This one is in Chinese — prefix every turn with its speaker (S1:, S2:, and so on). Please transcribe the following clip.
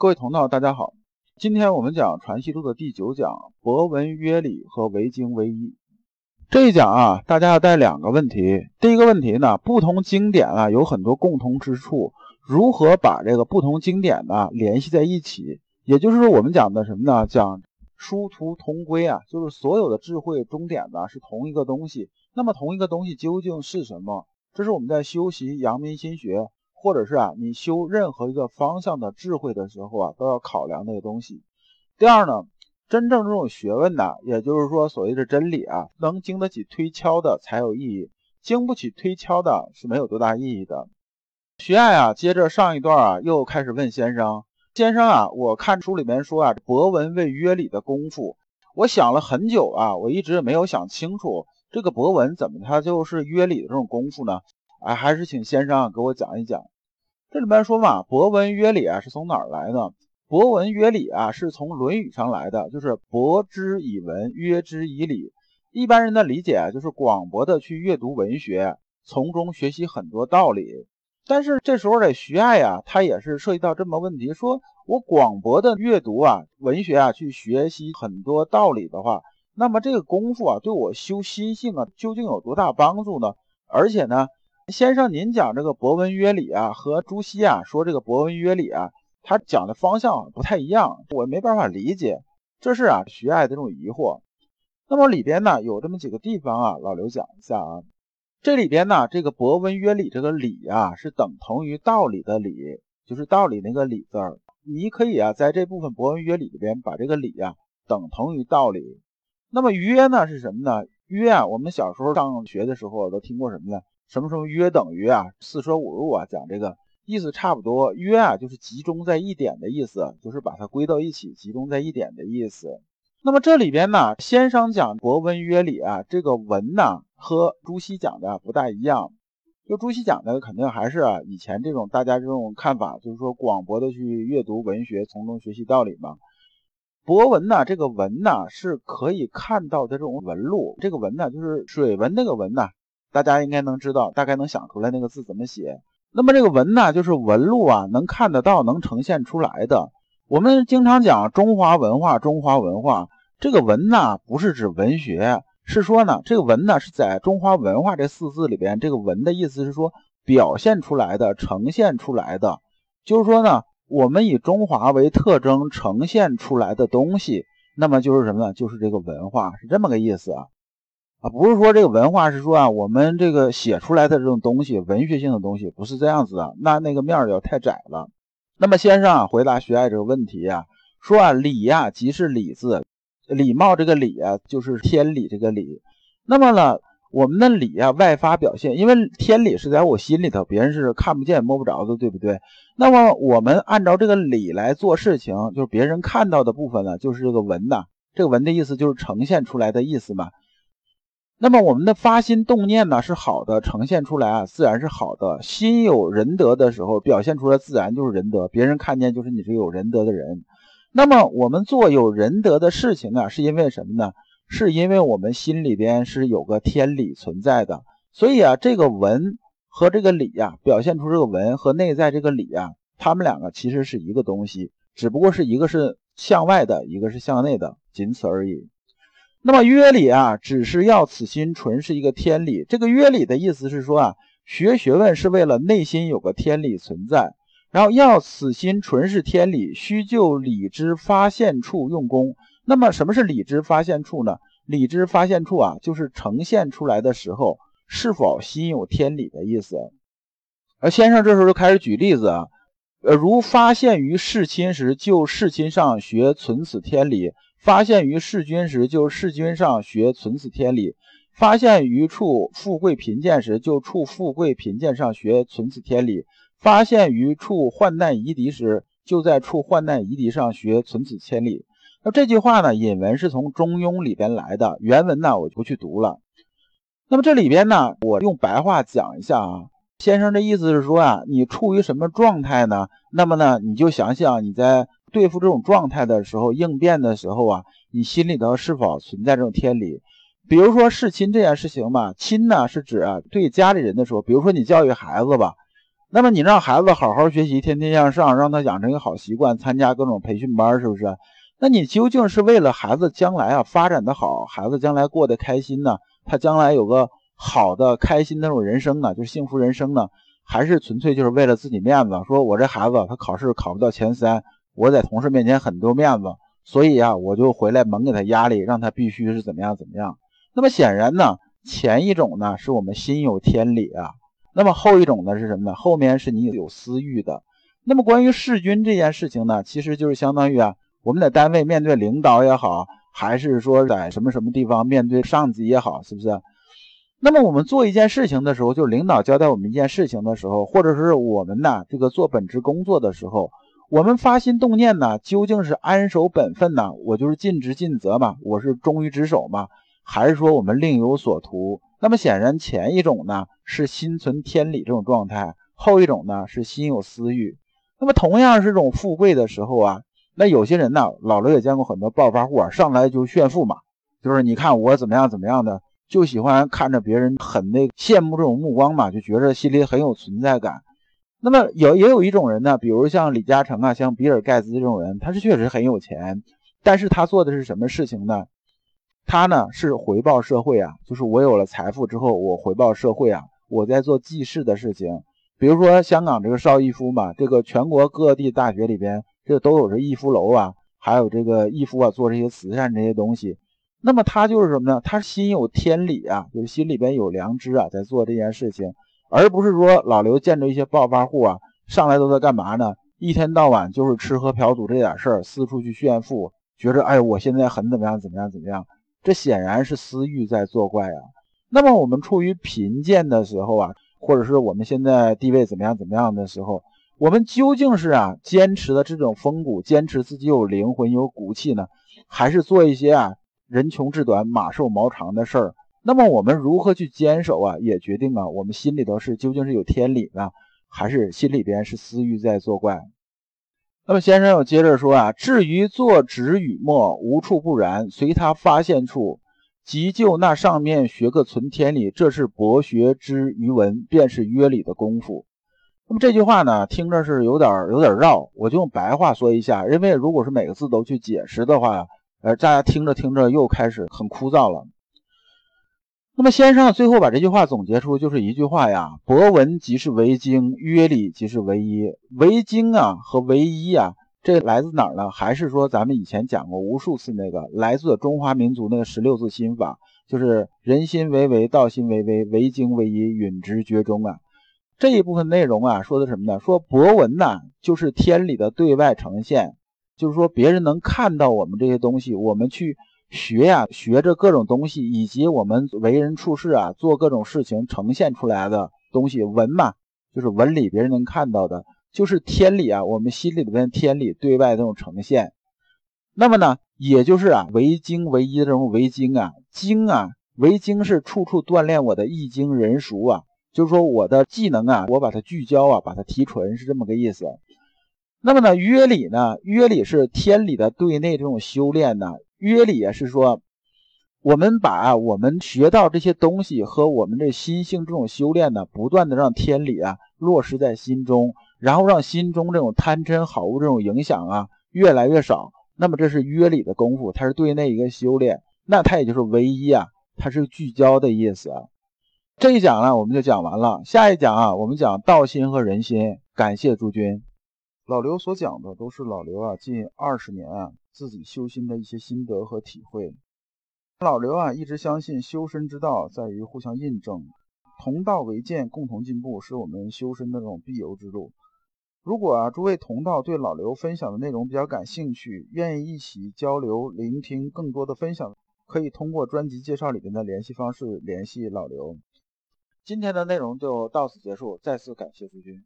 S1: 各位同道，大家好。今天我们讲《传习录》的第九讲“博文约礼和为经为一”。这一讲啊，大家要带两个问题。第一个问题呢，不同经典啊有很多共同之处，如何把这个不同经典呢联系在一起？也就是说，我们讲的什么呢？讲殊途同归啊，就是所有的智慧终点呢是同一个东西。那么同一个东西究竟是什么？这是我们在修习阳明心学。或者是啊，你修任何一个方向的智慧的时候啊，都要考量那个东西。第二呢，真正这种学问呢，也就是说所谓的真理啊，能经得起推敲的才有意义，经不起推敲的是没有多大意义的。徐爱啊，接着上一段啊，又开始问先生：“先生啊，我看书里面说啊，博文为约礼的功夫，我想了很久啊，我一直没有想清楚，这个博文怎么它就是约礼的这种功夫呢？”哎，还是请先生给我讲一讲。这里面说嘛，博文约礼啊，是从哪儿来的？博文约礼啊，是从《论语》上来的，就是博之以文，约之以礼。一般人的理解啊，就是广博的去阅读文学，从中学习很多道理。但是这时候的徐爱啊，他也是涉及到这么问题：说我广博的阅读啊，文学啊，去学习很多道理的话，那么这个功夫啊，对我修心性啊，究竟有多大帮助呢？而且呢？先生，您讲这个博文约礼啊，和朱熹啊说这个博文约礼啊，他讲的方向不太一样，我没办法理解，这是啊徐爱的这种疑惑。那么里边呢有这么几个地方啊，老刘讲一下啊。这里边呢这个博文约礼这个礼啊是等同于道理的理，就是道理那个理字儿。你可以啊在这部分博文约里边把这个礼啊等同于道理。那么约呢是什么呢？约啊，我们小时候上学的时候都听过什么呢？什么什么约等于啊？四舍五入啊，讲这个意思差不多。约啊，就是集中在一点的意思，就是把它归到一起，集中在一点的意思。那么这里边呢，先生讲博文约里啊，这个文呢和朱熹讲的不大一样。就朱熹讲的肯定还是啊以前这种大家这种看法，就是说广博的去阅读文学，从中学习道理嘛。博文呢，这个文呢是可以看到的这种纹路，这个文呢就是水文那个文呐。大家应该能知道，大概能想出来那个字怎么写。那么这个文呢，就是纹路啊，能看得到，能呈现出来的。我们经常讲中华文化，中华文化这个文呢，不是指文学，是说呢，这个文呢是在中华文化这四字里边，这个文的意思是说表现出来的，呈现出来的，就是说呢，我们以中华为特征呈现出来的东西，那么就是什么呢？就是这个文化，是这么个意思啊。啊，不是说这个文化是说啊，我们这个写出来的这种东西，文学性的东西，不是这样子的，那那个面儿要太窄了。那么先生啊，回答徐爱这个问题啊，说啊，礼呀即是礼字，礼貌这个礼啊，就是天理这个理。那么呢，我们的礼啊，外发表现，因为天理是在我心里头，别人是看不见摸不着的，对不对？那么我们按照这个礼来做事情，就是别人看到的部分呢，就是这个文呐，这个文的意思就是呈现出来的意思嘛。那么我们的发心动念呢是好的，呈现出来啊自然是好的。心有仁德的时候，表现出来自然就是仁德，别人看见就是你是有仁德的人。那么我们做有仁德的事情啊，是因为什么呢？是因为我们心里边是有个天理存在的。所以啊，这个文和这个理呀，表现出这个文和内在这个理啊，他们两个其实是一个东西，只不过是一个是向外的，一个是向内的，仅此而已。那么约礼啊，只是要此心纯是一个天理。这个约礼的意思是说啊，学学问是为了内心有个天理存在，然后要此心纯是天理，需就理之发现处用功。那么什么是理之发现处呢？理之发现处啊，就是呈现出来的时候是否心有天理的意思。而先生这时候就开始举例子啊，呃，如发现于世亲时，就世亲上学存此天理。发现于世君时，就世君上学存此天理；发现于处富贵贫贱时，就处富贵贫贱上学存此天理；发现于处患难夷敌时，就在处患难夷敌上学存此千里。那这句话呢，引文是从《中庸》里边来的，原文呢我就不去读了。那么这里边呢，我用白话讲一下啊，先生的意思是说啊，你处于什么状态呢？那么呢，你就想想你在。对付这种状态的时候，应变的时候啊，你心里头是否存在这种天理？比如说弑亲这件事情吧，亲呢是指对家里人的时候，比如说你教育孩子吧，那么你让孩子好好学习，天天向上，让他养成一个好习惯，参加各种培训班，是不是？那你究竟是为了孩子将来啊发展的好，孩子将来过得开心呢？他将来有个好的、开心那种人生呢，就是幸福人生呢？还是纯粹就是为了自己面子？说我这孩子他考试考不到前三，我在同事面前很丢面子，所以啊，我就回来猛给他压力，让他必须是怎么样怎么样。那么显然呢，前一种呢是我们心有天理啊，那么后一种呢是什么呢？后面是你有私欲的。那么关于弑君这件事情呢，其实就是相当于啊，我们在单位面对领导也好，还是说在什么什么地方面对上级也好，是不是？那么我们做一件事情的时候，就是领导交代我们一件事情的时候，或者是我们呢这个做本职工作的时候，我们发心动念呢，究竟是安守本分呢？我就是尽职尽责嘛，我是忠于职守嘛，还是说我们另有所图？那么显然前一种呢是心存天理这种状态，后一种呢是心有私欲。那么同样是这种富贵的时候啊，那有些人呢，老刘也见过很多暴发户啊，上来就炫富嘛，就是你看我怎么样怎么样的。就喜欢看着别人很那羡慕这种目光嘛，就觉得心里很有存在感。那么有也有一种人呢，比如像李嘉诚啊，像比尔盖茨这种人，他是确实很有钱，但是他做的是什么事情呢？他呢是回报社会啊，就是我有了财富之后，我回报社会啊，我在做济世的事情。比如说香港这个邵逸夫嘛，这个全国各地大学里边，这都有这逸夫楼啊，还有这个逸夫啊做这些慈善这些东西。那么他就是什么呢？他心有天理啊，就是心里边有良知啊，在做这件事情，而不是说老刘见着一些暴发户啊，上来都在干嘛呢？一天到晚就是吃喝嫖赌这点事儿，四处去炫富，觉着哎，我现在很怎么样怎么样怎么样，这显然是私欲在作怪啊。那么我们处于贫贱的时候啊，或者是我们现在地位怎么样怎么样的时候，我们究竟是啊坚持的这种风骨，坚持自己有灵魂有骨气呢，还是做一些啊？人穷志短，马瘦毛长的事儿，那么我们如何去坚守啊？也决定啊，我们心里头是究竟是有天理呢，还是心里边是私欲在作怪？那么先生又接着说啊，至于作纸与墨，无处不然，随他发现处，即就那上面学个存天理，这是博学之余文，便是约理的功夫。那么这句话呢，听着是有点有点绕，我就用白话说一下，因为如果是每个字都去解释的话。呃大家听着听着又开始很枯燥了。那么先生最后把这句话总结出就是一句话呀：博闻即是为经，约礼即是为一。为经啊和为一啊，这来自哪儿呢？还是说咱们以前讲过无数次那个来自中华民族那个十六字心法，就是人心为为，道心为微，为经为一，允直绝中啊。这一部分内容啊，说的什么呢？说博闻呐，就是天理的对外呈现。就是说，别人能看到我们这些东西，我们去学呀，学着各种东西，以及我们为人处事啊，做各种事情呈现出来的东西，文嘛，就是文理，别人能看到的，就是天理啊，我们心里边天理对外这种呈现。那么呢，也就是啊，为经为一的这种为经啊，经啊，为经是处处锻炼我的易经人熟啊，就是说我的技能啊，我把它聚焦啊，把它提纯，是这么个意思。那么呢，约礼呢？约礼是天理的对内这种修炼呢。约礼也是说，我们把我们学到这些东西和我们这心性这种修炼呢，不断的让天理啊落实在心中，然后让心中这种贪嗔好恶这种影响啊越来越少。那么这是约礼的功夫，它是对内一个修炼。那它也就是唯一啊，它是聚焦的意思。这一讲呢，我们就讲完了。下一讲啊，我们讲道心和人心。感谢诸君。老刘所讲的都是老刘啊近二十年啊自己修心的一些心得和体会。老刘啊一直相信修身之道在于互相印证，同道为鉴，共同进步是我们修身的这种必由之路。如果啊诸位同道对老刘分享的内容比较感兴趣，愿意一起交流、聆听更多的分享，可以通过专辑介绍里边的联系方式联系老刘。今天的内容就到此结束，再次感谢诸君。